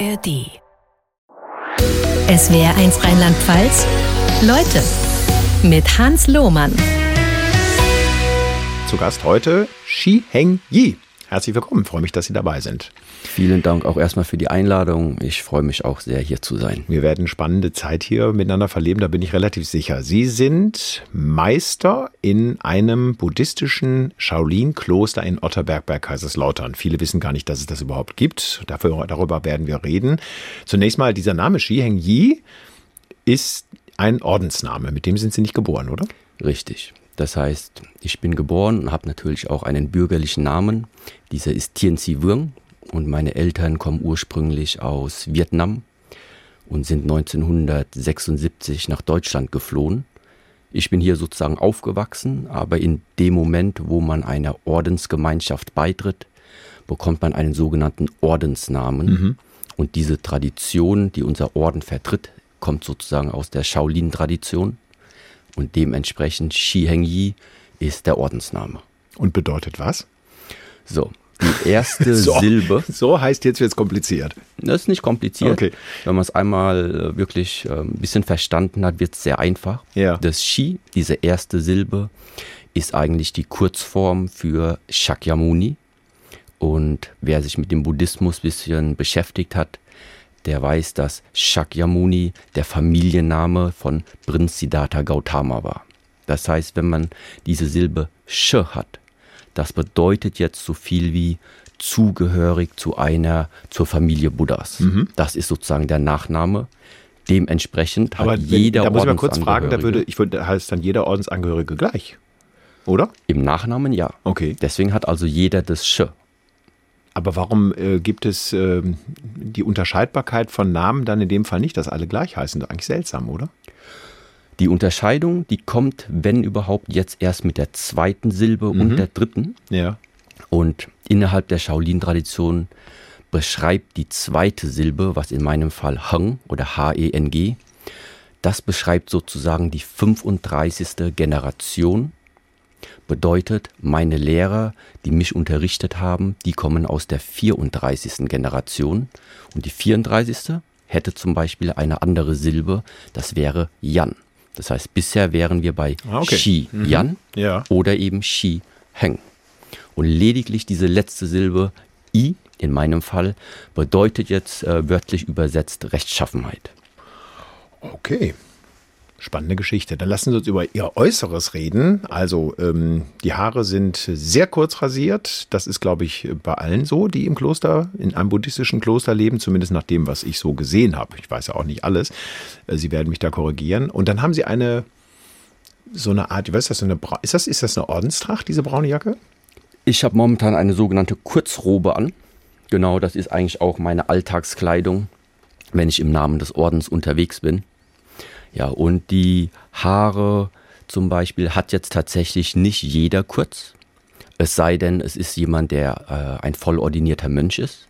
ARD. Es wäre eins Rheinland-Pfalz. Leute mit Hans Lohmann. Zu Gast heute Shi Heng Yi. Herzlich willkommen, freue mich, dass Sie dabei sind. Vielen Dank auch erstmal für die Einladung. Ich freue mich auch sehr, hier zu sein. Wir werden spannende Zeit hier miteinander verleben, da bin ich relativ sicher. Sie sind Meister in einem buddhistischen Shaolin-Kloster in Otterberg bei Kaiserslautern. Viele wissen gar nicht, dass es das überhaupt gibt. Dafür, darüber werden wir reden. Zunächst mal, dieser Name Shi Heng Yi ist ein Ordensname. Mit dem sind Sie nicht geboren, oder? Richtig. Das heißt, ich bin geboren und habe natürlich auch einen bürgerlichen Namen. Dieser ist Tien Si Vương und meine Eltern kommen ursprünglich aus Vietnam und sind 1976 nach Deutschland geflohen. Ich bin hier sozusagen aufgewachsen, aber in dem Moment, wo man einer Ordensgemeinschaft beitritt, bekommt man einen sogenannten Ordensnamen. Mhm. Und diese Tradition, die unser Orden vertritt, kommt sozusagen aus der Shaolin-Tradition und dementsprechend Shi Heng Yi ist der Ordensname. Und bedeutet was? So, die erste so, Silbe. So heißt jetzt wird es kompliziert. Das ist nicht kompliziert. Okay. Wenn man es einmal äh, wirklich ein bisschen verstanden hat, wird es sehr einfach. Ja. Das Shi, diese erste Silbe, ist eigentlich die Kurzform für Shakyamuni. Und wer sich mit dem Buddhismus ein bisschen beschäftigt hat, der weiß, dass Shakyamuni der Familienname von Prinz Siddhartha Gautama war. Das heißt, wenn man diese Silbe Sh hat, das bedeutet jetzt so viel wie zugehörig zu einer, zur Familie Buddhas. Mhm. Das ist sozusagen der Nachname. Dementsprechend Aber hat jeder wenn, Da muss ich mal kurz fragen, da würde, ich würde, heißt dann jeder Ordensangehörige gleich, oder? Im Nachnamen ja. Okay. Deswegen hat also jeder das Sch. Aber warum äh, gibt es äh, die Unterscheidbarkeit von Namen dann in dem Fall nicht, dass alle gleich heißen? Das ist eigentlich seltsam, oder? Die Unterscheidung, die kommt, wenn überhaupt, jetzt erst mit der zweiten Silbe mhm. und der dritten. Ja. Und innerhalb der Shaolin-Tradition beschreibt die zweite Silbe, was in meinem Fall Heng oder H-E-N-G, das beschreibt sozusagen die 35. Generation Bedeutet, meine Lehrer, die mich unterrichtet haben, die kommen aus der 34. Generation. Und die 34. hätte zum Beispiel eine andere Silbe, das wäre Yan. Das heißt, bisher wären wir bei ah, okay. Shi mhm. Yan ja. oder eben Shi Heng. Und lediglich diese letzte Silbe I in meinem Fall bedeutet jetzt äh, wörtlich übersetzt Rechtschaffenheit. Okay. Spannende Geschichte. Dann lassen Sie uns über Ihr Äußeres reden. Also ähm, die Haare sind sehr kurz rasiert. Das ist, glaube ich, bei allen so, die im Kloster, in einem buddhistischen Kloster leben, zumindest nach dem, was ich so gesehen habe. Ich weiß ja auch nicht alles. Äh, Sie werden mich da korrigieren. Und dann haben Sie eine so eine Art, was ist das, eine, ist das, ist das eine Ordenstracht, diese braune Jacke? Ich habe momentan eine sogenannte Kurzrobe an. Genau, das ist eigentlich auch meine Alltagskleidung, wenn ich im Namen des Ordens unterwegs bin. Ja, und die Haare zum Beispiel hat jetzt tatsächlich nicht jeder kurz. Es sei denn, es ist jemand, der äh, ein vollordinierter Mönch ist.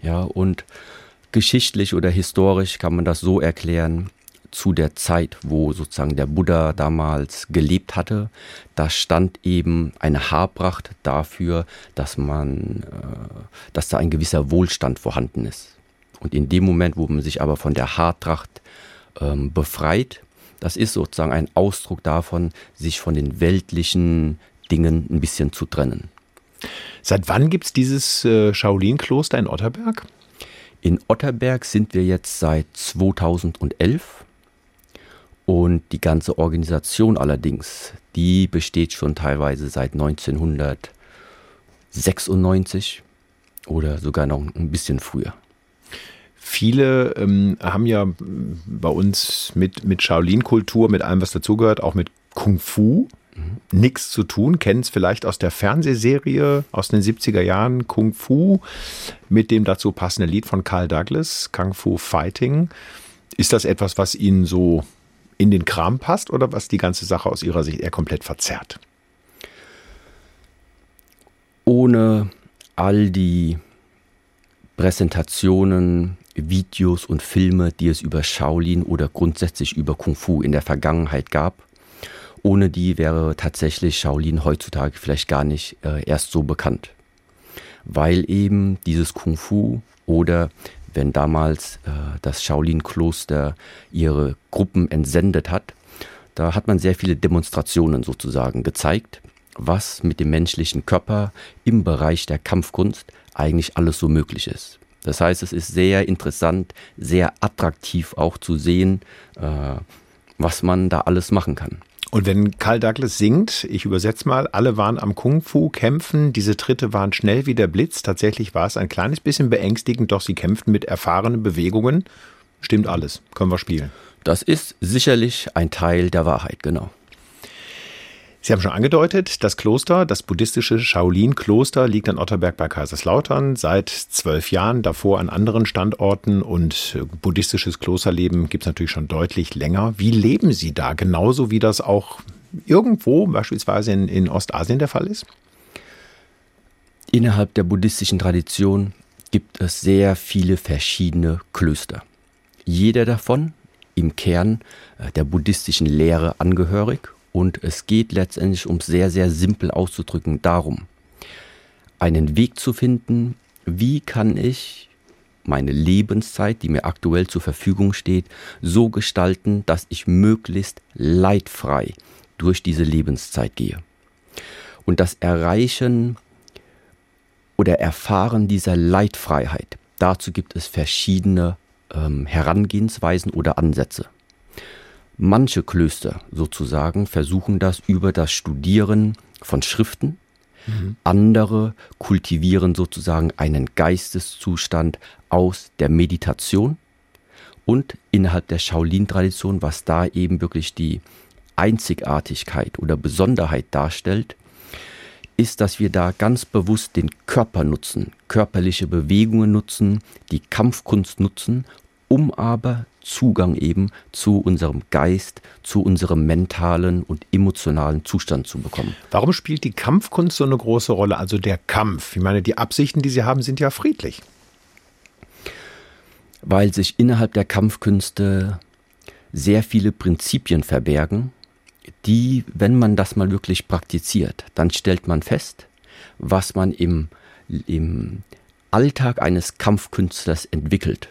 Ja, und geschichtlich oder historisch kann man das so erklären, zu der Zeit, wo sozusagen der Buddha damals gelebt hatte, da stand eben eine Haarpracht dafür, dass man, äh, dass da ein gewisser Wohlstand vorhanden ist. Und in dem Moment, wo man sich aber von der Haartracht ähm, befreit. Das ist sozusagen ein Ausdruck davon, sich von den weltlichen Dingen ein bisschen zu trennen. Seit wann gibt es dieses äh, Shaolin-Kloster in Otterberg? In Otterberg sind wir jetzt seit 2011 und die ganze Organisation allerdings, die besteht schon teilweise seit 1996 oder sogar noch ein bisschen früher. Viele ähm, haben ja bei uns mit, mit Shaolin-Kultur, mit allem, was dazugehört, auch mit Kung Fu mhm. nichts zu tun. Kennen es vielleicht aus der Fernsehserie aus den 70er Jahren, Kung Fu, mit dem dazu passenden Lied von Carl Douglas, Kung Fu Fighting. Ist das etwas, was Ihnen so in den Kram passt oder was die ganze Sache aus Ihrer Sicht eher komplett verzerrt? Ohne all die Präsentationen, Videos und Filme, die es über Shaolin oder grundsätzlich über Kung Fu in der Vergangenheit gab. Ohne die wäre tatsächlich Shaolin heutzutage vielleicht gar nicht äh, erst so bekannt. Weil eben dieses Kung Fu oder wenn damals äh, das Shaolin-Kloster ihre Gruppen entsendet hat. Da hat man sehr viele Demonstrationen sozusagen gezeigt, was mit dem menschlichen Körper im Bereich der Kampfkunst eigentlich alles so möglich ist. Das heißt, es ist sehr interessant, sehr attraktiv auch zu sehen, äh, was man da alles machen kann. Und wenn Karl Douglas singt, ich übersetze mal, alle waren am Kung-Fu kämpfen, diese Tritte waren schnell wie der Blitz. Tatsächlich war es ein kleines bisschen beängstigend, doch sie kämpften mit erfahrenen Bewegungen. Stimmt alles. Können wir spielen. Das ist sicherlich ein Teil der Wahrheit, genau. Sie haben schon angedeutet, das Kloster, das buddhistische Shaolin-Kloster liegt an Otterberg bei Kaiserslautern seit zwölf Jahren, davor an anderen Standorten und buddhistisches Klosterleben gibt es natürlich schon deutlich länger. Wie leben Sie da? Genauso wie das auch irgendwo, beispielsweise in, in Ostasien der Fall ist? Innerhalb der buddhistischen Tradition gibt es sehr viele verschiedene Klöster. Jeder davon im Kern äh, der buddhistischen Lehre angehörig und es geht letztendlich, um es sehr, sehr simpel auszudrücken, darum, einen Weg zu finden, wie kann ich meine Lebenszeit, die mir aktuell zur Verfügung steht, so gestalten, dass ich möglichst leidfrei durch diese Lebenszeit gehe. Und das Erreichen oder Erfahren dieser Leidfreiheit, dazu gibt es verschiedene ähm, Herangehensweisen oder Ansätze. Manche Klöster sozusagen versuchen das über das Studieren von Schriften. Mhm. Andere kultivieren sozusagen einen Geisteszustand aus der Meditation. Und innerhalb der Shaolin-Tradition, was da eben wirklich die Einzigartigkeit oder Besonderheit darstellt, ist, dass wir da ganz bewusst den Körper nutzen, körperliche Bewegungen nutzen, die Kampfkunst nutzen, um aber Zugang eben zu unserem Geist, zu unserem mentalen und emotionalen Zustand zu bekommen. Warum spielt die Kampfkunst so eine große Rolle? Also der Kampf. Ich meine, die Absichten, die Sie haben, sind ja friedlich. Weil sich innerhalb der Kampfkünste sehr viele Prinzipien verbergen, die, wenn man das mal wirklich praktiziert, dann stellt man fest, was man im, im Alltag eines Kampfkünstlers entwickelt.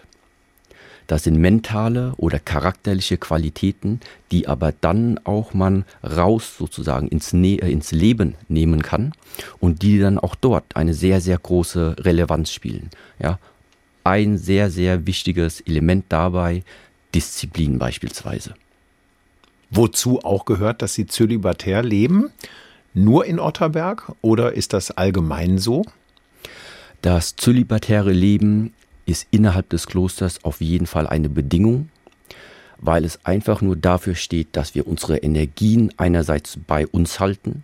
Das sind mentale oder charakterliche Qualitäten, die aber dann auch man raus sozusagen ins, ne äh, ins Leben nehmen kann und die dann auch dort eine sehr, sehr große Relevanz spielen. Ja, ein sehr, sehr wichtiges Element dabei, Disziplin beispielsweise. Wozu auch gehört, dass Sie zölibatär leben? Nur in Otterberg oder ist das allgemein so? Das zölibatäre Leben ist innerhalb des Klosters auf jeden Fall eine Bedingung, weil es einfach nur dafür steht, dass wir unsere Energien einerseits bei uns halten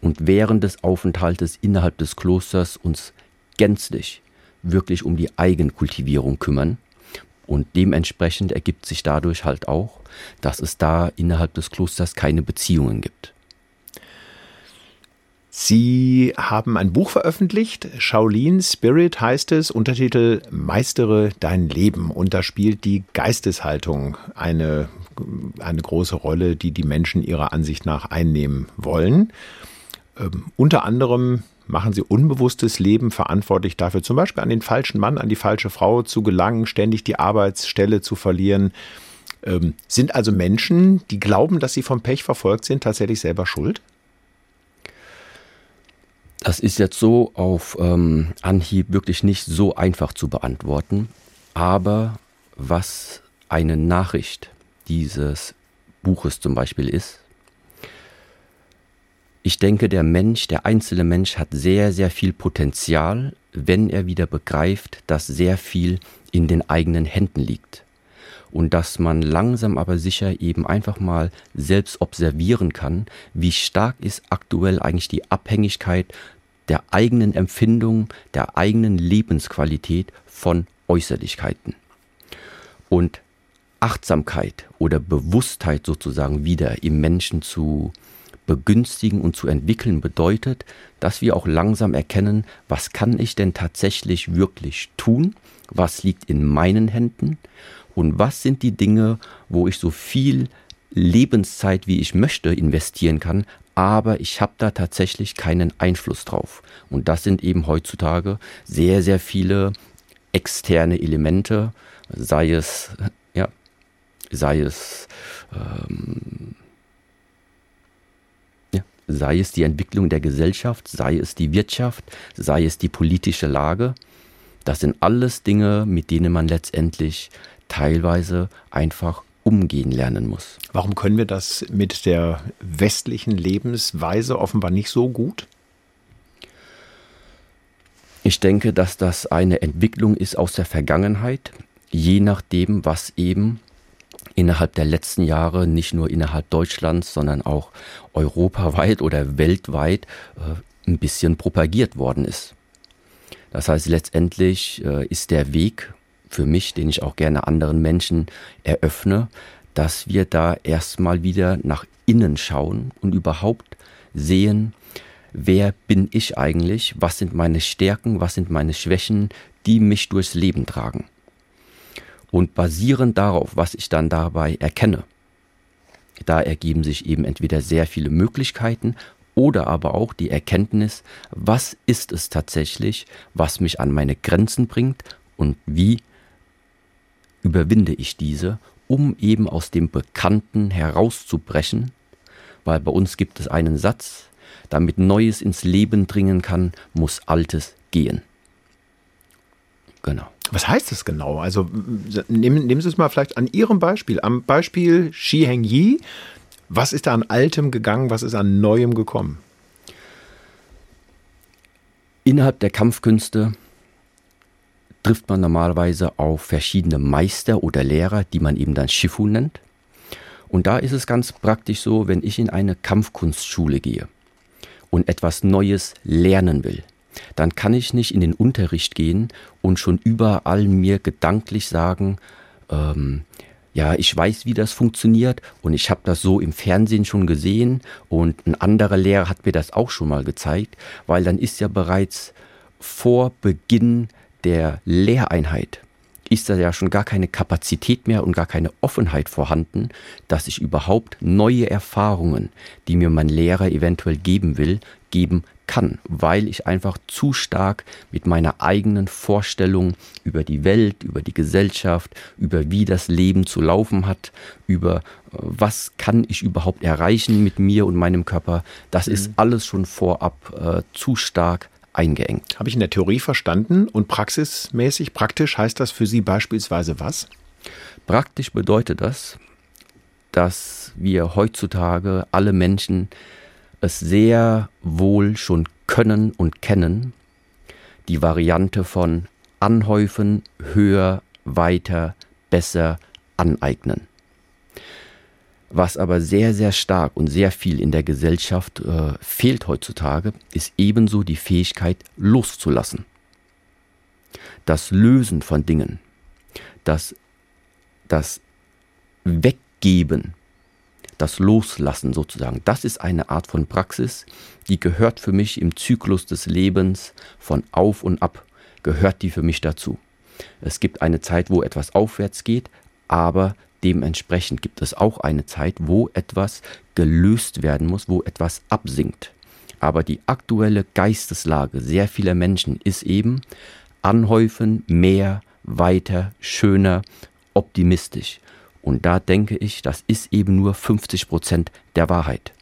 und während des Aufenthaltes innerhalb des Klosters uns gänzlich wirklich um die Eigenkultivierung kümmern. Und dementsprechend ergibt sich dadurch halt auch, dass es da innerhalb des Klosters keine Beziehungen gibt. Sie haben ein Buch veröffentlicht, Shaolin Spirit heißt es, Untertitel Meistere dein Leben. Und da spielt die Geisteshaltung eine, eine große Rolle, die die Menschen ihrer Ansicht nach einnehmen wollen. Ähm, unter anderem machen sie unbewusstes Leben verantwortlich dafür, zum Beispiel an den falschen Mann, an die falsche Frau zu gelangen, ständig die Arbeitsstelle zu verlieren. Ähm, sind also Menschen, die glauben, dass sie vom Pech verfolgt sind, tatsächlich selber schuld? Das ist jetzt so auf ähm, Anhieb wirklich nicht so einfach zu beantworten. Aber was eine Nachricht dieses Buches zum Beispiel ist, ich denke, der Mensch, der einzelne Mensch hat sehr, sehr viel Potenzial, wenn er wieder begreift, dass sehr viel in den eigenen Händen liegt. Und dass man langsam aber sicher eben einfach mal selbst observieren kann, wie stark ist aktuell eigentlich die Abhängigkeit der eigenen Empfindung, der eigenen Lebensqualität von Äußerlichkeiten. Und Achtsamkeit oder Bewusstheit sozusagen wieder im Menschen zu begünstigen und zu entwickeln bedeutet, dass wir auch langsam erkennen, was kann ich denn tatsächlich wirklich tun, was liegt in meinen Händen und was sind die Dinge, wo ich so viel Lebenszeit, wie ich möchte, investieren kann, aber ich habe da tatsächlich keinen Einfluss drauf. Und das sind eben heutzutage sehr, sehr viele externe Elemente, sei es, ja, sei es, ähm, sei es die Entwicklung der Gesellschaft, sei es die Wirtschaft, sei es die politische Lage. Das sind alles Dinge, mit denen man letztendlich teilweise einfach umgehen lernen muss. Warum können wir das mit der westlichen Lebensweise offenbar nicht so gut? Ich denke, dass das eine Entwicklung ist aus der Vergangenheit, je nachdem, was eben innerhalb der letzten Jahre, nicht nur innerhalb Deutschlands, sondern auch europaweit oder weltweit äh, ein bisschen propagiert worden ist. Das heißt, letztendlich äh, ist der Weg für mich, den ich auch gerne anderen Menschen eröffne, dass wir da erstmal wieder nach innen schauen und überhaupt sehen, wer bin ich eigentlich, was sind meine Stärken, was sind meine Schwächen, die mich durchs Leben tragen. Und basierend darauf, was ich dann dabei erkenne, da ergeben sich eben entweder sehr viele Möglichkeiten oder aber auch die Erkenntnis, was ist es tatsächlich, was mich an meine Grenzen bringt und wie überwinde ich diese, um eben aus dem Bekannten herauszubrechen, weil bei uns gibt es einen Satz, damit Neues ins Leben dringen kann, muss Altes gehen. Genau. Was heißt das genau? Also nehmen, nehmen Sie es mal vielleicht an Ihrem Beispiel, am Beispiel Shi Heng Yi. Was ist da an Altem gegangen, was ist an Neuem gekommen? Innerhalb der Kampfkünste trifft man normalerweise auf verschiedene Meister oder Lehrer, die man eben dann Shifu nennt. Und da ist es ganz praktisch so, wenn ich in eine Kampfkunstschule gehe, und etwas Neues lernen will, dann kann ich nicht in den Unterricht gehen und schon überall mir gedanklich sagen, ähm, ja, ich weiß, wie das funktioniert und ich habe das so im Fernsehen schon gesehen und ein anderer Lehrer hat mir das auch schon mal gezeigt, weil dann ist ja bereits vor Beginn der Lehreinheit ist da ja schon gar keine Kapazität mehr und gar keine Offenheit vorhanden, dass ich überhaupt neue Erfahrungen, die mir mein Lehrer eventuell geben will, geben kann, weil ich einfach zu stark mit meiner eigenen Vorstellung über die Welt, über die Gesellschaft, über wie das Leben zu laufen hat, über äh, was kann ich überhaupt erreichen mit mir und meinem Körper, das mhm. ist alles schon vorab äh, zu stark eingeengt. Habe ich in der Theorie verstanden und praxismäßig, praktisch heißt das für Sie beispielsweise was? Praktisch bedeutet das, dass wir heutzutage alle Menschen es sehr wohl schon können und kennen, die Variante von anhäufen, höher, weiter, besser, aneignen. Was aber sehr, sehr stark und sehr viel in der Gesellschaft äh, fehlt heutzutage, ist ebenso die Fähigkeit loszulassen. Das Lösen von Dingen, das, das Weggeben, das Loslassen sozusagen, das ist eine Art von Praxis, die gehört für mich im Zyklus des Lebens von auf und ab, gehört die für mich dazu. Es gibt eine Zeit, wo etwas aufwärts geht, aber Dementsprechend gibt es auch eine Zeit, wo etwas gelöst werden muss, wo etwas absinkt. Aber die aktuelle Geisteslage sehr vieler Menschen ist eben anhäufen, mehr, weiter, schöner, optimistisch. Und da denke ich, das ist eben nur 50 Prozent der Wahrheit.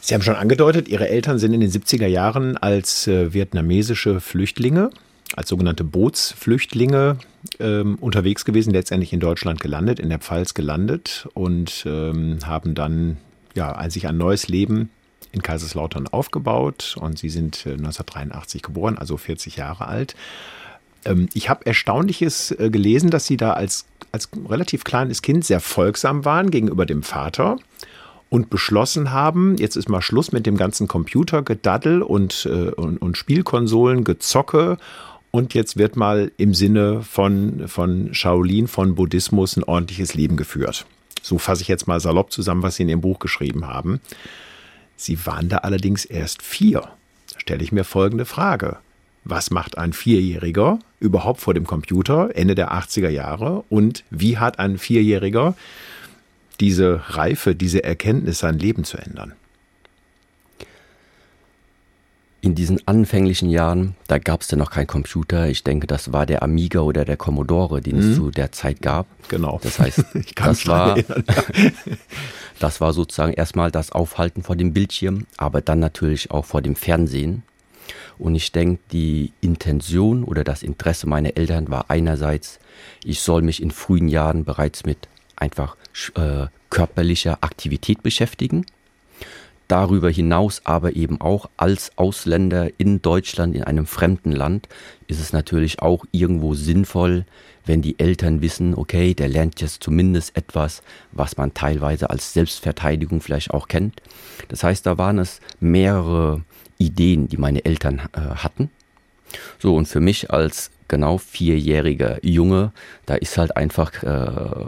Sie haben schon angedeutet, Ihre Eltern sind in den 70er Jahren als äh, vietnamesische Flüchtlinge als sogenannte Bootsflüchtlinge ähm, unterwegs gewesen, letztendlich in Deutschland gelandet, in der Pfalz gelandet und ähm, haben dann ja, sich ein neues Leben in Kaiserslautern aufgebaut und sie sind 1983 äh, geboren, also 40 Jahre alt. Ähm, ich habe Erstaunliches äh, gelesen, dass sie da als, als relativ kleines Kind sehr folgsam waren gegenüber dem Vater und beschlossen haben, jetzt ist mal Schluss mit dem ganzen Computergedaddel und, äh, und, und Spielkonsolen, Gezocke und jetzt wird mal im Sinne von, von Shaolin, von Buddhismus ein ordentliches Leben geführt. So fasse ich jetzt mal salopp zusammen, was Sie in Ihrem Buch geschrieben haben. Sie waren da allerdings erst vier. Da stelle ich mir folgende Frage. Was macht ein Vierjähriger überhaupt vor dem Computer Ende der 80er Jahre? Und wie hat ein Vierjähriger diese Reife, diese Erkenntnis, sein Leben zu ändern? In diesen anfänglichen Jahren, da gab es ja noch keinen Computer. Ich denke, das war der Amiga oder der Commodore, den mhm. es zu der Zeit gab. Genau. Das heißt, das war, das war sozusagen erstmal das Aufhalten vor dem Bildschirm, aber dann natürlich auch vor dem Fernsehen. Und ich denke, die Intention oder das Interesse meiner Eltern war einerseits, ich soll mich in frühen Jahren bereits mit einfach äh, körperlicher Aktivität beschäftigen. Darüber hinaus aber eben auch als Ausländer in Deutschland, in einem fremden Land, ist es natürlich auch irgendwo sinnvoll, wenn die Eltern wissen, okay, der lernt jetzt zumindest etwas, was man teilweise als Selbstverteidigung vielleicht auch kennt. Das heißt, da waren es mehrere Ideen, die meine Eltern äh, hatten. So, und für mich als genau vierjähriger Junge, da ist halt einfach äh,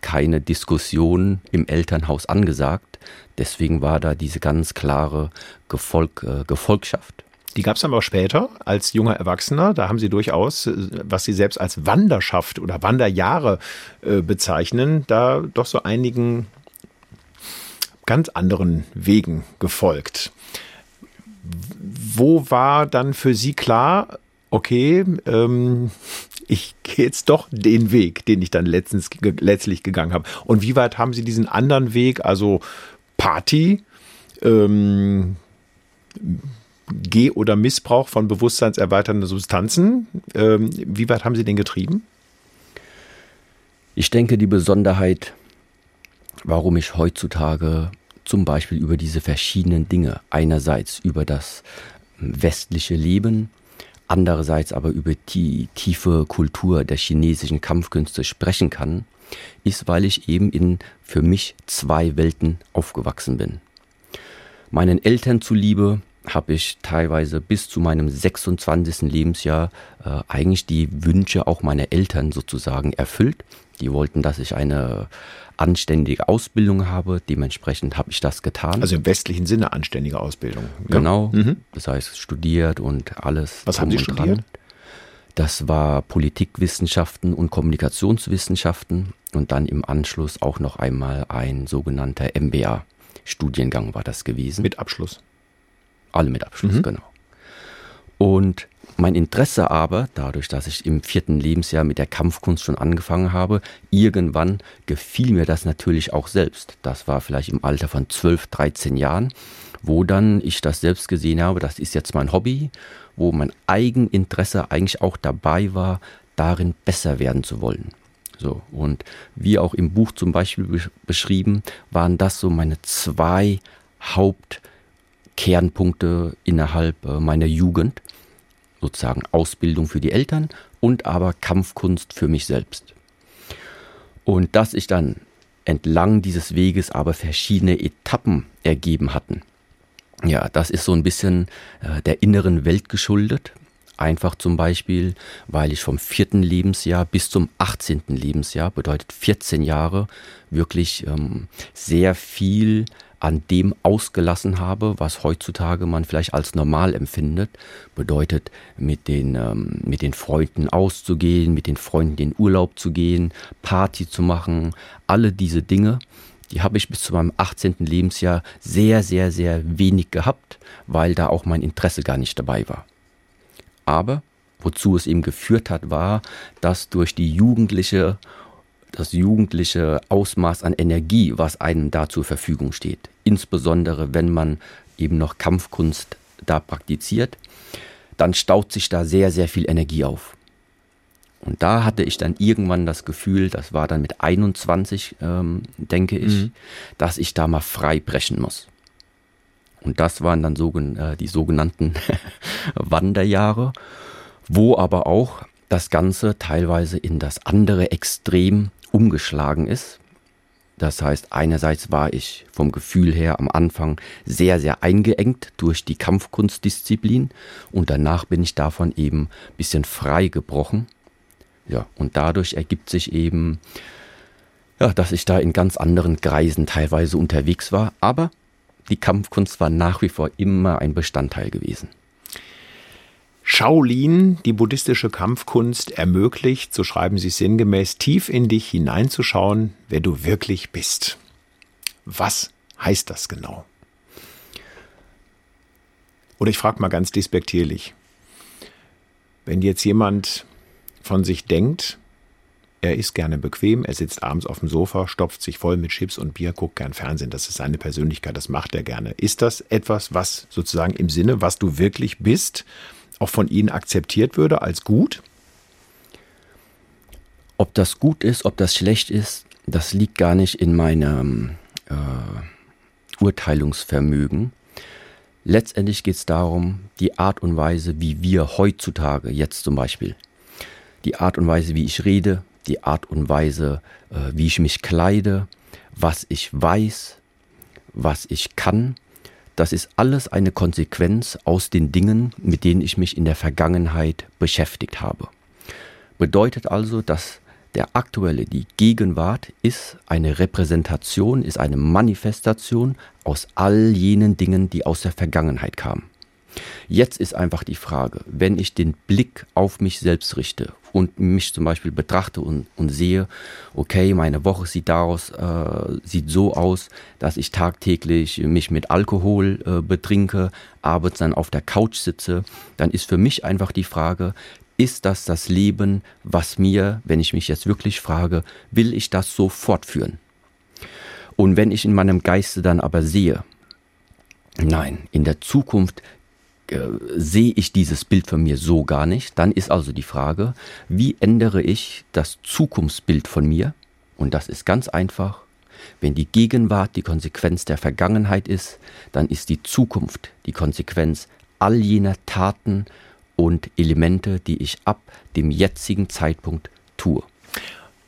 keine Diskussion im Elternhaus angesagt. Deswegen war da diese ganz klare Gefolg, äh, Gefolgschaft. Die gab es dann aber später als junger Erwachsener. Da haben Sie durchaus, äh, was Sie selbst als Wanderschaft oder Wanderjahre äh, bezeichnen, da doch so einigen ganz anderen Wegen gefolgt. Wo war dann für Sie klar, okay, ähm, ich gehe jetzt doch den Weg, den ich dann letztens, letztlich gegangen habe. Und wie weit haben Sie diesen anderen Weg, also Party, ähm, Geh- oder Missbrauch von bewusstseinserweiternden Substanzen, ähm, wie weit haben Sie den getrieben? Ich denke, die Besonderheit, warum ich heutzutage zum Beispiel über diese verschiedenen Dinge, einerseits über das westliche Leben, andererseits aber über die tiefe Kultur der chinesischen Kampfkünste sprechen kann, ist, weil ich eben in für mich zwei Welten aufgewachsen bin. Meinen Eltern zuliebe habe ich teilweise bis zu meinem 26. Lebensjahr äh, eigentlich die Wünsche auch meiner Eltern sozusagen erfüllt. Die wollten, dass ich eine anständige Ausbildung habe. Dementsprechend habe ich das getan. Also im westlichen Sinne anständige Ausbildung. Ja. Genau. Mhm. Das heißt, studiert und alles. Was haben Sie studiert? Dran. Das war Politikwissenschaften und Kommunikationswissenschaften und dann im Anschluss auch noch einmal ein sogenannter MBA-Studiengang war das gewesen. Mit Abschluss? Alle mit Abschluss, mhm. genau. Und mein Interesse aber, dadurch, dass ich im vierten Lebensjahr mit der Kampfkunst schon angefangen habe, irgendwann gefiel mir das natürlich auch selbst. Das war vielleicht im Alter von 12, 13 Jahren, wo dann ich das selbst gesehen habe, das ist jetzt mein Hobby, wo mein Eigeninteresse eigentlich auch dabei war, darin besser werden zu wollen. So, und wie auch im Buch zum Beispiel beschrieben, waren das so meine zwei Hauptkernpunkte innerhalb äh, meiner Jugend sozusagen Ausbildung für die Eltern und aber Kampfkunst für mich selbst. Und dass sich dann entlang dieses Weges aber verschiedene Etappen ergeben hatten. Ja, das ist so ein bisschen äh, der inneren Welt geschuldet. Einfach zum Beispiel, weil ich vom vierten Lebensjahr bis zum 18. Lebensjahr, bedeutet 14 Jahre, wirklich ähm, sehr viel an dem ausgelassen habe, was heutzutage man vielleicht als normal empfindet. Bedeutet, mit den, ähm, mit den Freunden auszugehen, mit den Freunden in Urlaub zu gehen, Party zu machen, alle diese Dinge, die habe ich bis zu meinem 18. Lebensjahr sehr, sehr, sehr wenig gehabt, weil da auch mein Interesse gar nicht dabei war. Aber wozu es eben geführt hat, war, dass durch die jugendliche das jugendliche Ausmaß an Energie, was einem da zur Verfügung steht. Insbesondere wenn man eben noch Kampfkunst da praktiziert, dann staut sich da sehr, sehr viel Energie auf. Und da hatte ich dann irgendwann das Gefühl, das war dann mit 21, ähm, denke ich, mhm. dass ich da mal frei brechen muss. Und das waren dann so, äh, die sogenannten Wanderjahre, wo aber auch das Ganze teilweise in das andere Extrem umgeschlagen ist. Das heißt, einerseits war ich vom Gefühl her am Anfang sehr, sehr eingeengt durch die Kampfkunstdisziplin und danach bin ich davon eben ein bisschen frei gebrochen. Ja, und dadurch ergibt sich eben, ja, dass ich da in ganz anderen Kreisen teilweise unterwegs war, aber die Kampfkunst war nach wie vor immer ein Bestandteil gewesen. Shaolin, die buddhistische Kampfkunst, ermöglicht, so schreiben sie sinngemäß, tief in dich hineinzuschauen, wer du wirklich bist. Was heißt das genau? Oder ich frage mal ganz despektierlich, wenn jetzt jemand von sich denkt, er ist gerne bequem, er sitzt abends auf dem Sofa, stopft sich voll mit Chips und Bier, guckt gern Fernsehen, das ist seine Persönlichkeit, das macht er gerne. Ist das etwas, was sozusagen im Sinne, was du wirklich bist, auch von ihnen akzeptiert würde als gut? Ob das gut ist, ob das schlecht ist, das liegt gar nicht in meinem äh, Urteilungsvermögen. Letztendlich geht es darum, die Art und Weise, wie wir heutzutage, jetzt zum Beispiel, die Art und Weise, wie ich rede, die Art und Weise, äh, wie ich mich kleide, was ich weiß, was ich kann, das ist alles eine Konsequenz aus den Dingen, mit denen ich mich in der Vergangenheit beschäftigt habe. Bedeutet also, dass der aktuelle, die Gegenwart ist eine Repräsentation, ist eine Manifestation aus all jenen Dingen, die aus der Vergangenheit kamen. Jetzt ist einfach die Frage, wenn ich den Blick auf mich selbst richte und mich zum Beispiel betrachte und, und sehe, okay, meine Woche sieht daraus, äh, sieht so aus, dass ich tagtäglich mich mit Alkohol äh, betrinke, abends dann auf der Couch sitze, dann ist für mich einfach die Frage, ist das das Leben, was mir, wenn ich mich jetzt wirklich frage, will ich das so fortführen? Und wenn ich in meinem Geiste dann aber sehe, nein, in der Zukunft äh, sehe ich dieses Bild von mir so gar nicht, dann ist also die Frage, wie ändere ich das Zukunftsbild von mir? Und das ist ganz einfach. Wenn die Gegenwart die Konsequenz der Vergangenheit ist, dann ist die Zukunft die Konsequenz all jener Taten und Elemente, die ich ab dem jetzigen Zeitpunkt tue.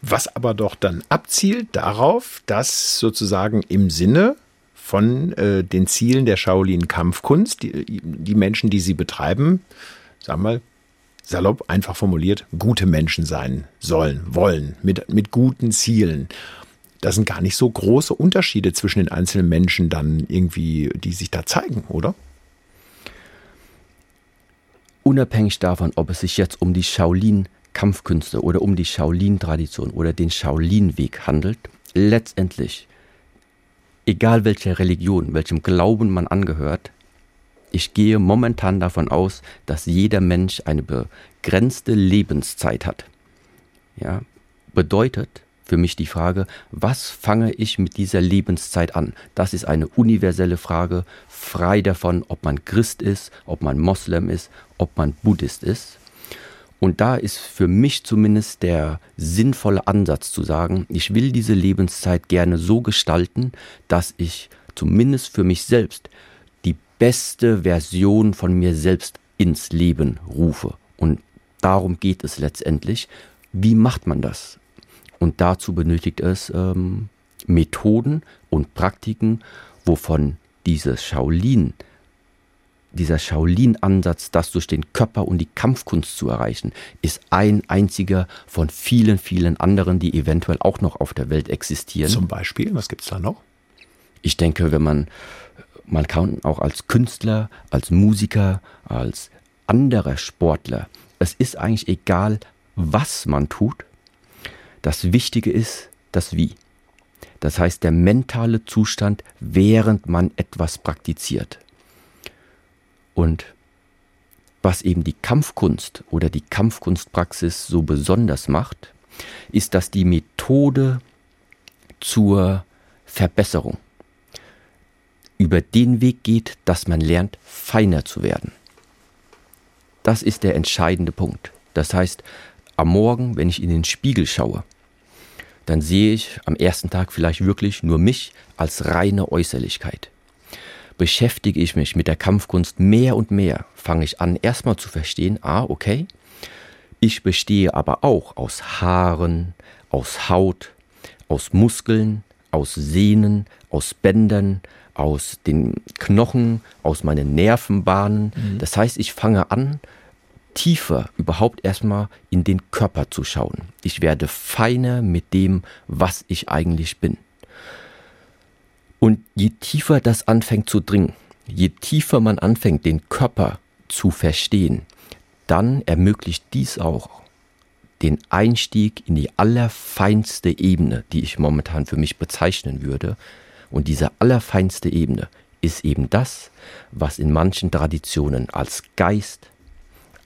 Was aber doch dann abzielt darauf, dass sozusagen im Sinne von äh, den Zielen der Shaolin-Kampfkunst, die, die Menschen, die sie betreiben, sagen wir mal, salopp einfach formuliert, gute Menschen sein sollen, wollen, mit, mit guten Zielen. Da sind gar nicht so große Unterschiede zwischen den einzelnen Menschen dann irgendwie, die sich da zeigen, oder? unabhängig davon, ob es sich jetzt um die Shaolin-Kampfkünste oder um die Shaolin-Tradition oder den Shaolin-Weg handelt, letztendlich, egal welcher Religion, welchem Glauben man angehört, ich gehe momentan davon aus, dass jeder Mensch eine begrenzte Lebenszeit hat. Ja, bedeutet, für mich die Frage, was fange ich mit dieser Lebenszeit an? Das ist eine universelle Frage, frei davon, ob man Christ ist, ob man Moslem ist, ob man Buddhist ist. Und da ist für mich zumindest der sinnvolle Ansatz zu sagen, ich will diese Lebenszeit gerne so gestalten, dass ich zumindest für mich selbst die beste Version von mir selbst ins Leben rufe. Und darum geht es letztendlich. Wie macht man das? Und dazu benötigt es ähm, Methoden und Praktiken, wovon dieses Shaolin, dieser Shaolin-Ansatz, das durch den Körper und die Kampfkunst zu erreichen, ist ein einziger von vielen, vielen anderen, die eventuell auch noch auf der Welt existieren. Zum Beispiel, was gibt es da noch? Ich denke, wenn man, man kann auch als Künstler, als Musiker, als anderer Sportler, es ist eigentlich egal, was man tut, das Wichtige ist das Wie. Das heißt der mentale Zustand, während man etwas praktiziert. Und was eben die Kampfkunst oder die Kampfkunstpraxis so besonders macht, ist, dass die Methode zur Verbesserung über den Weg geht, dass man lernt, feiner zu werden. Das ist der entscheidende Punkt. Das heißt, am Morgen, wenn ich in den Spiegel schaue, dann sehe ich am ersten Tag vielleicht wirklich nur mich als reine Äußerlichkeit. Beschäftige ich mich mit der Kampfkunst mehr und mehr, fange ich an erstmal zu verstehen, ah, okay, ich bestehe aber auch aus Haaren, aus Haut, aus Muskeln, aus Sehnen, aus Bändern, aus den Knochen, aus meinen Nervenbahnen. Mhm. Das heißt, ich fange an, tiefer überhaupt erstmal in den Körper zu schauen. Ich werde feiner mit dem, was ich eigentlich bin. Und je tiefer das anfängt zu dringen, je tiefer man anfängt, den Körper zu verstehen, dann ermöglicht dies auch den Einstieg in die allerfeinste Ebene, die ich momentan für mich bezeichnen würde. Und diese allerfeinste Ebene ist eben das, was in manchen Traditionen als Geist,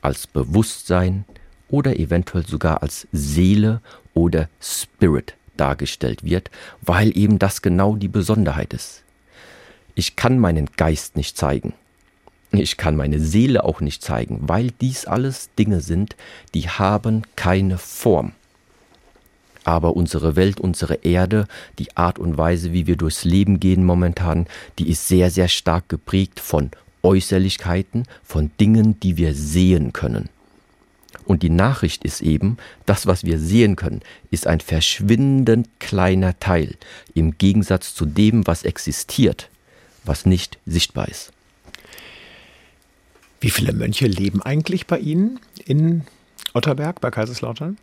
als Bewusstsein oder eventuell sogar als Seele oder Spirit dargestellt wird, weil eben das genau die Besonderheit ist. Ich kann meinen Geist nicht zeigen. Ich kann meine Seele auch nicht zeigen, weil dies alles Dinge sind, die haben keine Form. Aber unsere Welt, unsere Erde, die Art und Weise, wie wir durchs Leben gehen momentan, die ist sehr, sehr stark geprägt von Äußerlichkeiten, von Dingen, die wir sehen können. Und die Nachricht ist eben, das, was wir sehen können, ist ein verschwindend kleiner Teil im Gegensatz zu dem, was existiert, was nicht sichtbar ist. Wie viele Mönche leben eigentlich bei Ihnen in Otterberg bei Kaiserslautern?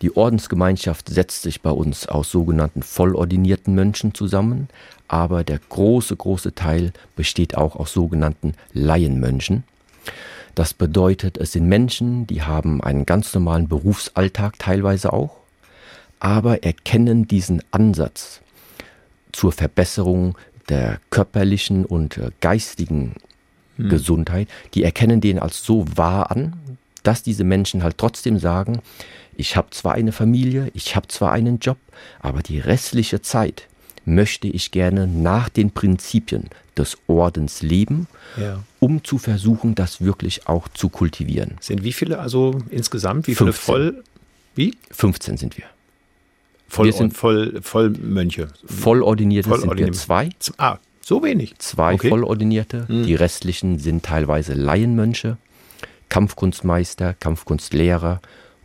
Die Ordensgemeinschaft setzt sich bei uns aus sogenannten vollordinierten Mönchen zusammen, aber der große, große Teil besteht auch aus sogenannten Laienmönchen. Das bedeutet, es sind Menschen, die haben einen ganz normalen Berufsalltag teilweise auch, aber erkennen diesen Ansatz zur Verbesserung der körperlichen und äh, geistigen hm. Gesundheit, die erkennen den als so wahr an, dass diese Menschen halt trotzdem sagen, ich habe zwar eine Familie, ich habe zwar einen Job, aber die restliche Zeit möchte ich gerne nach den Prinzipien des Ordens leben, ja. um zu versuchen, das wirklich auch zu kultivieren. Sind wie viele also insgesamt? Wie viele 15. voll? Wie? 15 sind wir. Voll, wir sind voll, Vollmönche. Vollordinierte voll sind wir zwei. Ah, so wenig. Zwei okay. Vollordinierte. Hm. Die restlichen sind teilweise Laienmönche, Kampfkunstmeister, Kampfkunstlehrer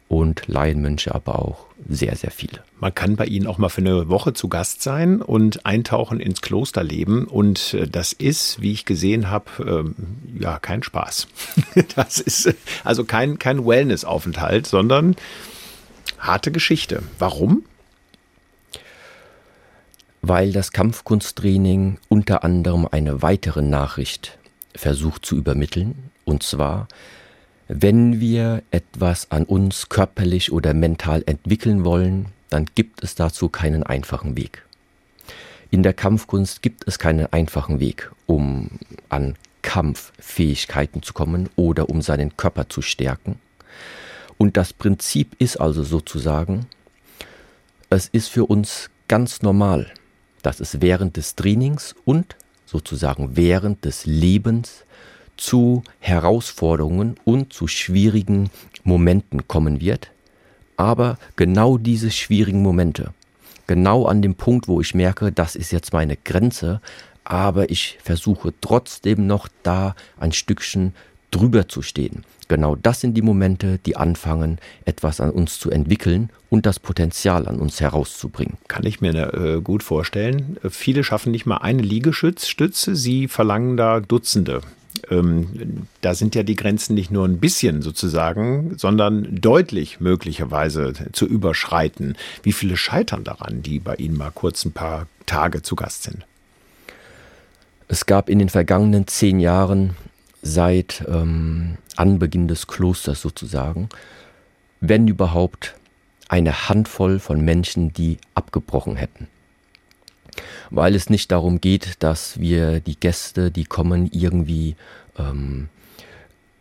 und Laienmönche aber auch sehr, sehr viele. Man kann bei Ihnen auch mal für eine Woche zu Gast sein und eintauchen ins Klosterleben. Und äh, das ist, wie ich gesehen habe, ähm, ja, kein Spaß. Das ist also kein, kein Wellness-Aufenthalt, sondern harte Geschichte. Warum? Weil das Kampfkunsttraining unter anderem eine weitere Nachricht versucht zu übermitteln. Und zwar, wenn wir etwas an uns körperlich oder mental entwickeln wollen, dann gibt es dazu keinen einfachen Weg. In der Kampfkunst gibt es keinen einfachen Weg, um an Kampffähigkeiten zu kommen oder um seinen Körper zu stärken. Und das Prinzip ist also sozusagen, es ist für uns ganz normal, dass es während des Trainings und sozusagen während des Lebens zu Herausforderungen und zu schwierigen Momenten kommen wird. Aber genau diese schwierigen Momente, genau an dem Punkt, wo ich merke, das ist jetzt meine Grenze, aber ich versuche trotzdem noch da ein Stückchen drüber zu stehen. Genau das sind die Momente, die anfangen, etwas an uns zu entwickeln und das Potenzial an uns herauszubringen. Kann ich mir äh, gut vorstellen. Viele schaffen nicht mal eine Liegestütze, sie verlangen da Dutzende ähm, da sind ja die Grenzen nicht nur ein bisschen sozusagen, sondern deutlich möglicherweise zu überschreiten. Wie viele scheitern daran, die bei Ihnen mal kurz ein paar Tage zu Gast sind? Es gab in den vergangenen zehn Jahren seit ähm, Anbeginn des Klosters sozusagen, wenn überhaupt, eine Handvoll von Menschen, die abgebrochen hätten weil es nicht darum geht, dass wir die Gäste, die kommen, irgendwie ähm,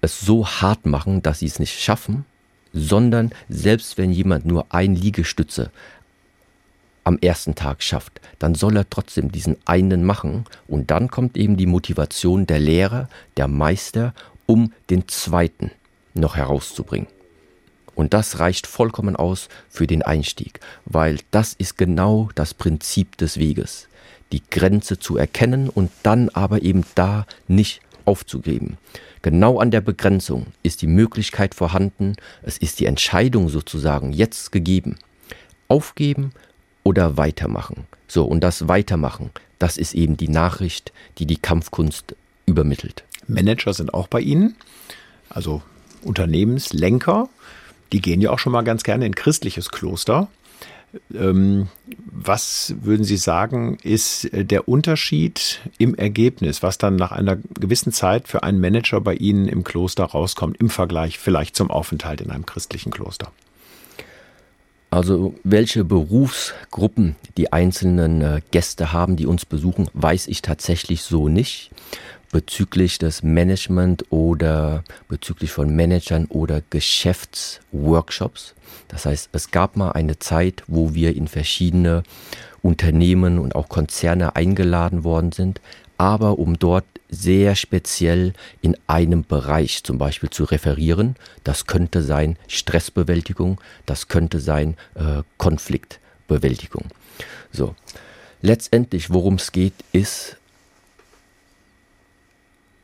es so hart machen, dass sie es nicht schaffen, sondern selbst wenn jemand nur ein Liegestütze am ersten Tag schafft, dann soll er trotzdem diesen einen machen und dann kommt eben die Motivation der Lehrer, der Meister, um den zweiten noch herauszubringen. Und das reicht vollkommen aus für den Einstieg, weil das ist genau das Prinzip des Weges. Die Grenze zu erkennen und dann aber eben da nicht aufzugeben. Genau an der Begrenzung ist die Möglichkeit vorhanden, es ist die Entscheidung sozusagen jetzt gegeben. Aufgeben oder weitermachen. So, und das Weitermachen, das ist eben die Nachricht, die die Kampfkunst übermittelt. Manager sind auch bei Ihnen, also Unternehmenslenker die gehen ja auch schon mal ganz gerne in christliches Kloster. Ähm, was würden Sie sagen, ist der Unterschied im Ergebnis, was dann nach einer gewissen Zeit für einen Manager bei Ihnen im Kloster rauskommt, im Vergleich vielleicht zum Aufenthalt in einem christlichen Kloster? Also welche Berufsgruppen die einzelnen äh, Gäste haben, die uns besuchen, weiß ich tatsächlich so nicht. Bezüglich des Management oder bezüglich von Managern oder Geschäftsworkshops. Das heißt, es gab mal eine Zeit, wo wir in verschiedene Unternehmen und auch Konzerne eingeladen worden sind, aber um dort sehr speziell in einem Bereich zum Beispiel zu referieren. Das könnte sein Stressbewältigung, das könnte sein äh, Konfliktbewältigung. So, letztendlich, worum es geht, ist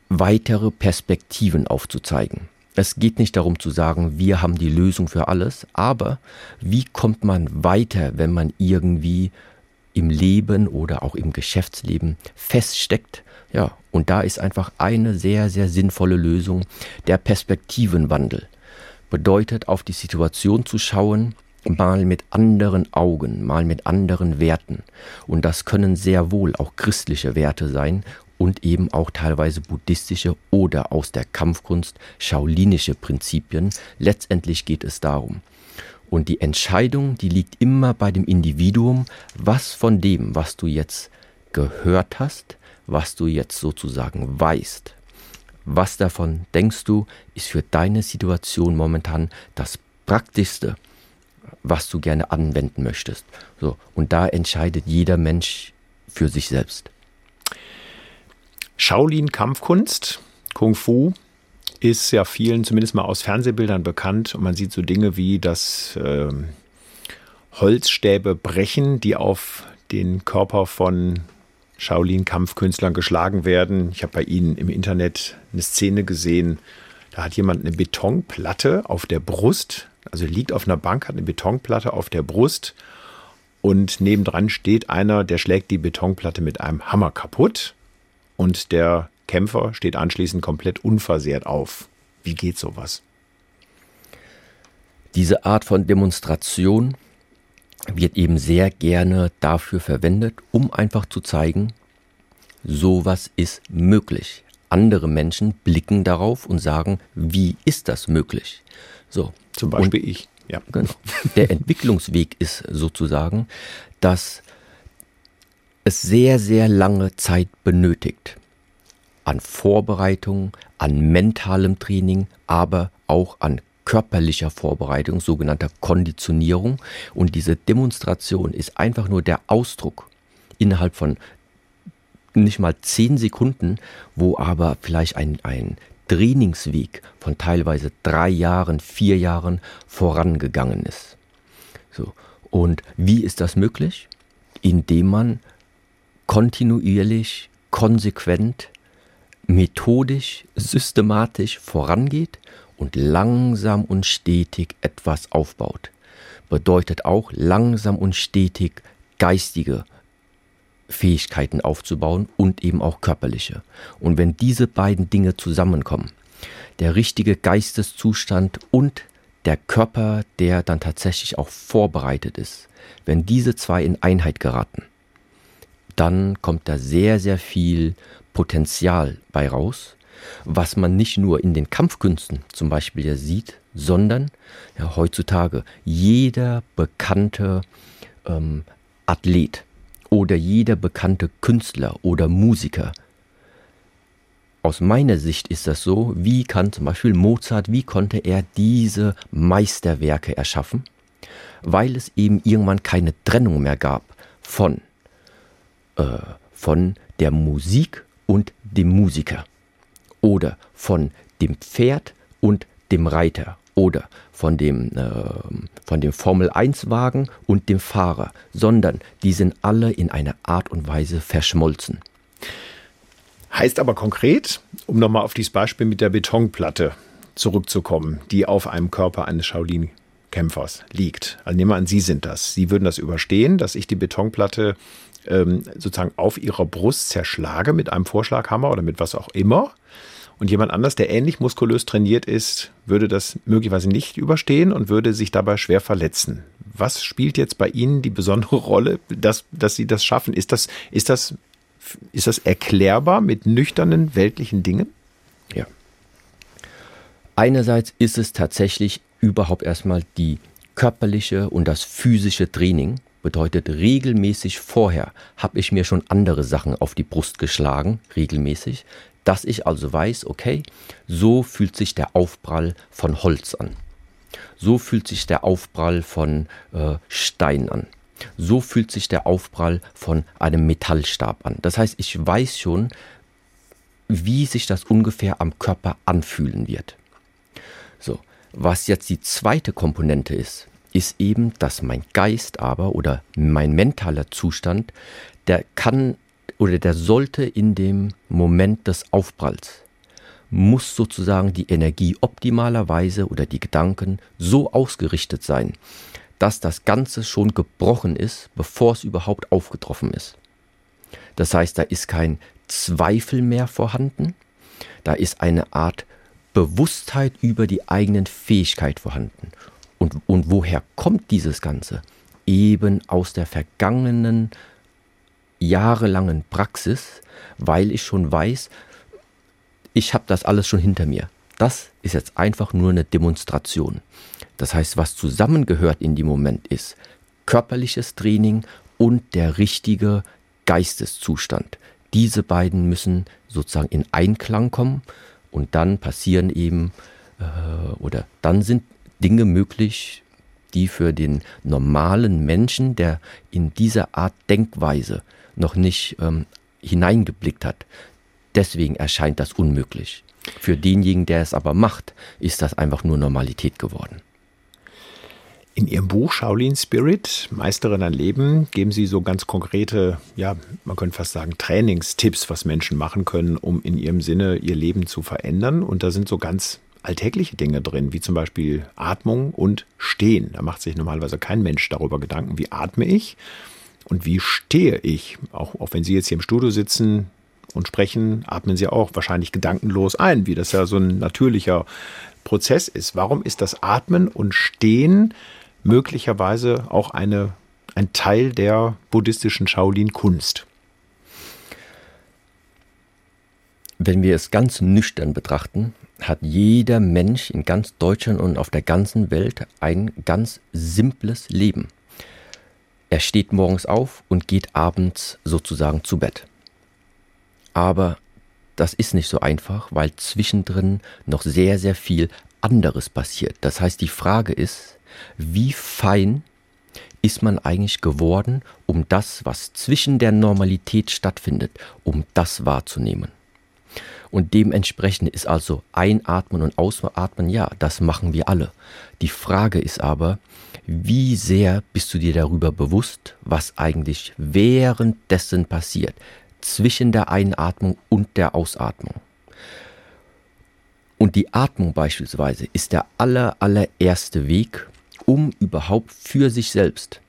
weitere Perspektiven aufzuzeigen. Es geht nicht darum zu sagen, wir haben die Lösung für alles, aber wie kommt man weiter, wenn man irgendwie im Leben oder auch im Geschäftsleben feststeckt. Ja, und da ist einfach eine sehr, sehr sinnvolle Lösung der Perspektivenwandel. Bedeutet, auf die Situation zu schauen, mal mit anderen Augen, mal mit anderen Werten. Und das können sehr wohl auch christliche Werte sein und eben auch teilweise buddhistische oder aus der Kampfkunst shaolinische Prinzipien. Letztendlich geht es darum, und die Entscheidung, die liegt immer bei dem Individuum, was von dem, was du jetzt gehört hast, was du jetzt sozusagen weißt, was davon denkst du, ist für deine Situation momentan das Praktischste, was du gerne anwenden möchtest. So, und da entscheidet jeder Mensch für sich selbst. Shaolin Kampfkunst, Kung Fu, ist ja vielen zumindest mal aus Fernsehbildern bekannt. Und man sieht so Dinge wie das äh, Holzstäbe brechen, die auf den Körper von Shaolin-Kampfkünstlern geschlagen werden. Ich habe bei Ihnen im Internet eine Szene gesehen, da hat jemand eine Betonplatte auf der Brust, also liegt auf einer Bank, hat eine Betonplatte auf der Brust. Und nebendran steht einer, der schlägt die Betonplatte mit einem Hammer kaputt und der Kämpfer steht anschließend komplett unversehrt auf. Wie geht sowas? Diese Art von Demonstration wird eben sehr gerne dafür verwendet, um einfach zu zeigen, sowas ist möglich. Andere Menschen blicken darauf und sagen, wie ist das möglich? So. Zum Beispiel und, ich. Ja. Genau. Der Entwicklungsweg ist sozusagen, dass es sehr, sehr lange Zeit benötigt, an Vorbereitung, an mentalem Training, aber auch an körperlicher Vorbereitung, sogenannter Konditionierung. Und diese Demonstration ist einfach nur der Ausdruck innerhalb von nicht mal zehn Sekunden, wo aber vielleicht ein, ein Trainingsweg von teilweise drei Jahren, vier Jahren vorangegangen ist. So. Und wie ist das möglich? Indem man kontinuierlich, konsequent methodisch, systematisch vorangeht und langsam und stetig etwas aufbaut. Bedeutet auch langsam und stetig geistige Fähigkeiten aufzubauen und eben auch körperliche. Und wenn diese beiden Dinge zusammenkommen, der richtige Geisteszustand und der Körper, der dann tatsächlich auch vorbereitet ist, wenn diese zwei in Einheit geraten, dann kommt da sehr, sehr viel Potenzial bei raus, was man nicht nur in den Kampfkünsten zum Beispiel ja sieht, sondern ja, heutzutage jeder bekannte ähm, Athlet oder jeder bekannte Künstler oder Musiker. Aus meiner Sicht ist das so, wie kann zum Beispiel Mozart, wie konnte er diese Meisterwerke erschaffen? Weil es eben irgendwann keine Trennung mehr gab von, äh, von der Musik und dem Musiker oder von dem Pferd und dem Reiter oder von dem, äh, von dem Formel-1-Wagen und dem Fahrer, sondern die sind alle in einer Art und Weise verschmolzen. Heißt aber konkret, um nochmal auf dieses Beispiel mit der Betonplatte zurückzukommen, die auf einem Körper eines Shaolin-Kämpfers liegt. Also nehmen wir an, Sie sind das. Sie würden das überstehen, dass ich die Betonplatte ähm, sozusagen auf ihrer Brust zerschlage mit einem Vorschlaghammer oder mit was auch immer. Und jemand anders, der ähnlich muskulös trainiert ist, würde das möglicherweise nicht überstehen und würde sich dabei schwer verletzen. Was spielt jetzt bei Ihnen die besondere Rolle, dass, dass Sie das schaffen? Ist das, ist das, ist das erklärbar mit nüchternen weltlichen Dingen? Ja. Einerseits ist es tatsächlich überhaupt erstmal die körperliche und das physische Training bedeutet regelmäßig vorher habe ich mir schon andere Sachen auf die Brust geschlagen, regelmäßig, dass ich also weiß, okay, so fühlt sich der Aufprall von Holz an. So fühlt sich der Aufprall von äh, Stein an. So fühlt sich der Aufprall von einem Metallstab an. Das heißt, ich weiß schon, wie sich das ungefähr am Körper anfühlen wird. So, was jetzt die zweite Komponente ist, ist eben, dass mein Geist aber oder mein mentaler Zustand, der kann oder der sollte in dem Moment des Aufpralls, muss sozusagen die Energie optimalerweise oder die Gedanken so ausgerichtet sein, dass das Ganze schon gebrochen ist, bevor es überhaupt aufgetroffen ist. Das heißt, da ist kein Zweifel mehr vorhanden, da ist eine Art Bewusstheit über die eigenen Fähigkeit vorhanden. Und, und woher kommt dieses Ganze? Eben aus der vergangenen jahrelangen Praxis, weil ich schon weiß, ich habe das alles schon hinter mir. Das ist jetzt einfach nur eine Demonstration. Das heißt, was zusammengehört in dem Moment ist körperliches Training und der richtige Geisteszustand. Diese beiden müssen sozusagen in Einklang kommen und dann passieren eben äh, oder dann sind Dinge möglich, die für den normalen Menschen, der in dieser Art Denkweise noch nicht ähm, hineingeblickt hat, deswegen erscheint das unmöglich. Für denjenigen, der es aber macht, ist das einfach nur Normalität geworden. In Ihrem Buch Shaolin Spirit, Meisterin an Leben, geben Sie so ganz konkrete, ja, man könnte fast sagen, Trainingstipps, was Menschen machen können, um in ihrem Sinne ihr Leben zu verändern. Und da sind so ganz alltägliche Dinge drin, wie zum Beispiel Atmung und Stehen. Da macht sich normalerweise kein Mensch darüber Gedanken, wie atme ich und wie stehe ich. Auch, auch wenn Sie jetzt hier im Studio sitzen und sprechen, atmen Sie auch wahrscheinlich gedankenlos ein, wie das ja so ein natürlicher Prozess ist. Warum ist das Atmen und Stehen möglicherweise auch eine, ein Teil der buddhistischen Shaolin-Kunst. Wenn wir es ganz nüchtern betrachten, hat jeder Mensch in ganz Deutschland und auf der ganzen Welt ein ganz simples Leben. Er steht morgens auf und geht abends sozusagen zu Bett. Aber das ist nicht so einfach, weil zwischendrin noch sehr, sehr viel anderes passiert. Das heißt, die Frage ist, wie fein ist man eigentlich geworden, um das, was zwischen der Normalität stattfindet, um das wahrzunehmen. Und dementsprechend ist also Einatmen und Ausatmen, ja, das machen wir alle. Die Frage ist aber, wie sehr bist du dir darüber bewusst, was eigentlich währenddessen passiert, zwischen der Einatmung und der Ausatmung. Und die Atmung beispielsweise ist der aller, allererste Weg, um überhaupt für sich selbst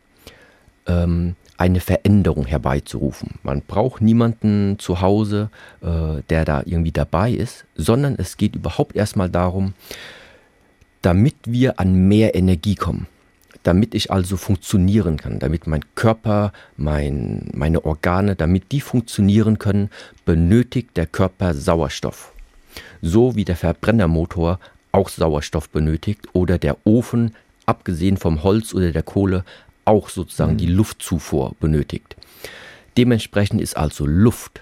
ähm, eine Veränderung herbeizurufen. Man braucht niemanden zu Hause, äh, der da irgendwie dabei ist, sondern es geht überhaupt erstmal darum, damit wir an mehr Energie kommen, damit ich also funktionieren kann, damit mein Körper, mein, meine Organe, damit die funktionieren können, benötigt der Körper Sauerstoff. So wie der Verbrennermotor auch Sauerstoff benötigt oder der Ofen abgesehen vom Holz oder der Kohle, auch sozusagen mhm. die Luftzufuhr benötigt. Dementsprechend ist also Luft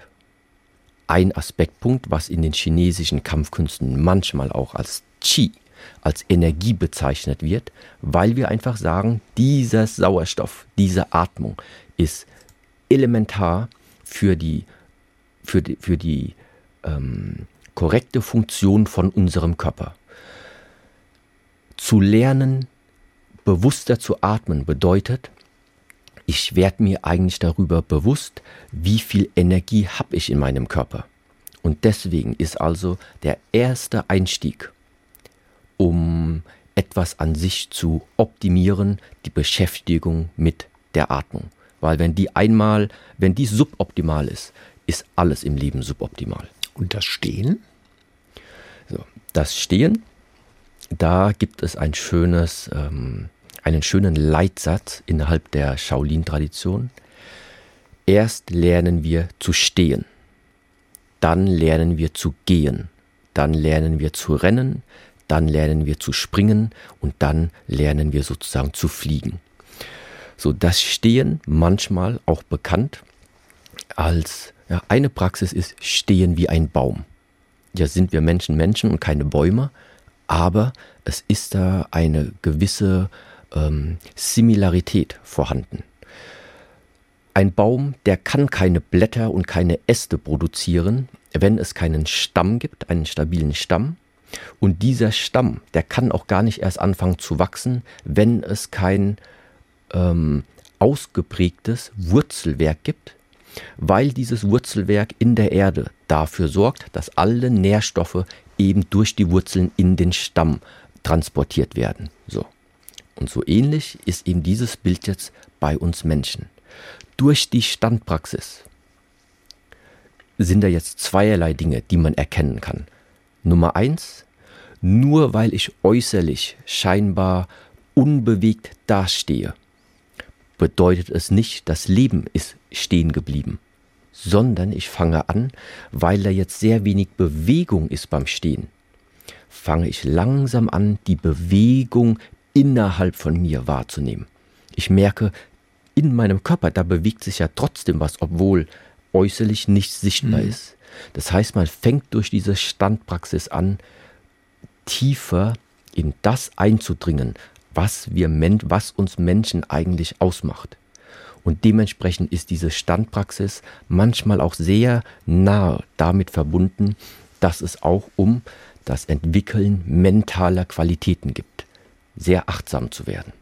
ein Aspektpunkt, was in den chinesischen Kampfkünsten manchmal auch als Qi, als Energie bezeichnet wird, weil wir einfach sagen, dieser Sauerstoff, diese Atmung ist elementar für die, für die, für die ähm, korrekte Funktion von unserem Körper. Zu lernen, bewusster zu atmen bedeutet, ich werde mir eigentlich darüber bewusst, wie viel Energie habe ich in meinem Körper. Und deswegen ist also der erste Einstieg, um etwas an sich zu optimieren, die Beschäftigung mit der Atmung. Weil wenn die einmal, wenn die suboptimal ist, ist alles im Leben suboptimal. Und das Stehen? So, das Stehen, da gibt es ein schönes ähm, einen schönen Leitsatz innerhalb der Shaolin-Tradition. Erst lernen wir zu stehen, dann lernen wir zu gehen, dann lernen wir zu rennen, dann lernen wir zu springen und dann lernen wir sozusagen zu fliegen. So, das Stehen manchmal auch bekannt als ja, eine Praxis ist Stehen wie ein Baum. Ja, sind wir Menschen Menschen und keine Bäume, aber es ist da eine gewisse ähm, Similarität vorhanden. Ein Baum, der kann keine Blätter und keine Äste produzieren, wenn es keinen Stamm gibt, einen stabilen Stamm. Und dieser Stamm, der kann auch gar nicht erst anfangen zu wachsen, wenn es kein ähm, ausgeprägtes Wurzelwerk gibt, weil dieses Wurzelwerk in der Erde dafür sorgt, dass alle Nährstoffe eben durch die Wurzeln in den Stamm transportiert werden. So. Und so ähnlich ist eben dieses Bild jetzt bei uns Menschen. Durch die Standpraxis sind da jetzt zweierlei Dinge, die man erkennen kann. Nummer eins, nur weil ich äußerlich scheinbar unbewegt dastehe, bedeutet es nicht, das Leben ist stehen geblieben, sondern ich fange an, weil da jetzt sehr wenig Bewegung ist beim Stehen, fange ich langsam an, die Bewegung innerhalb von mir wahrzunehmen. Ich merke, in meinem Körper, da bewegt sich ja trotzdem was, obwohl äußerlich nicht sichtbar mhm. ist. Das heißt, man fängt durch diese Standpraxis an, tiefer in das einzudringen, was wir, was uns Menschen eigentlich ausmacht. Und dementsprechend ist diese Standpraxis manchmal auch sehr nah damit verbunden, dass es auch um das Entwickeln mentaler Qualitäten gibt. Sehr achtsam zu werden.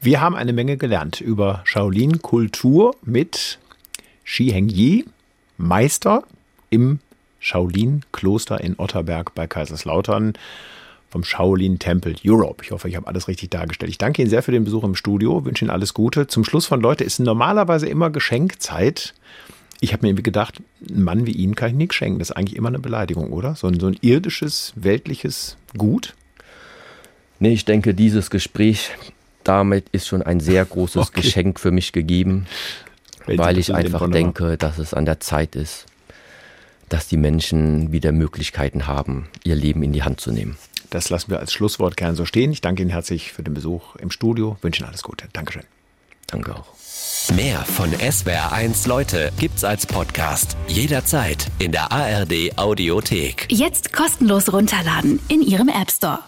Wir haben eine Menge gelernt über Shaolin-Kultur mit Shi Hengyi, Meister im Shaolin-Kloster in Otterberg bei Kaiserslautern vom Shaolin Temple Europe. Ich hoffe, ich habe alles richtig dargestellt. Ich danke Ihnen sehr für den Besuch im Studio, wünsche Ihnen alles Gute. Zum Schluss von Leute ist normalerweise immer Geschenkzeit. Ich habe mir gedacht, ein Mann wie Ihnen kann ich nichts schenken. Das ist eigentlich immer eine Beleidigung, oder? So ein, so ein irdisches, weltliches Gut. Nee, ich denke, dieses Gespräch damit ist schon ein sehr großes okay. Geschenk für mich gegeben, weil ich einfach denke, dass es an der Zeit ist, dass die Menschen wieder Möglichkeiten haben, ihr Leben in die Hand zu nehmen. Das lassen wir als Schlusswort gern so stehen. Ich danke Ihnen herzlich für den Besuch im Studio. Wünsche Ihnen alles Gute. Dankeschön. Danke auch. Mehr von SWR1 Leute gibt's als Podcast. Jederzeit in der ARD Audiothek. Jetzt kostenlos runterladen in Ihrem App Store.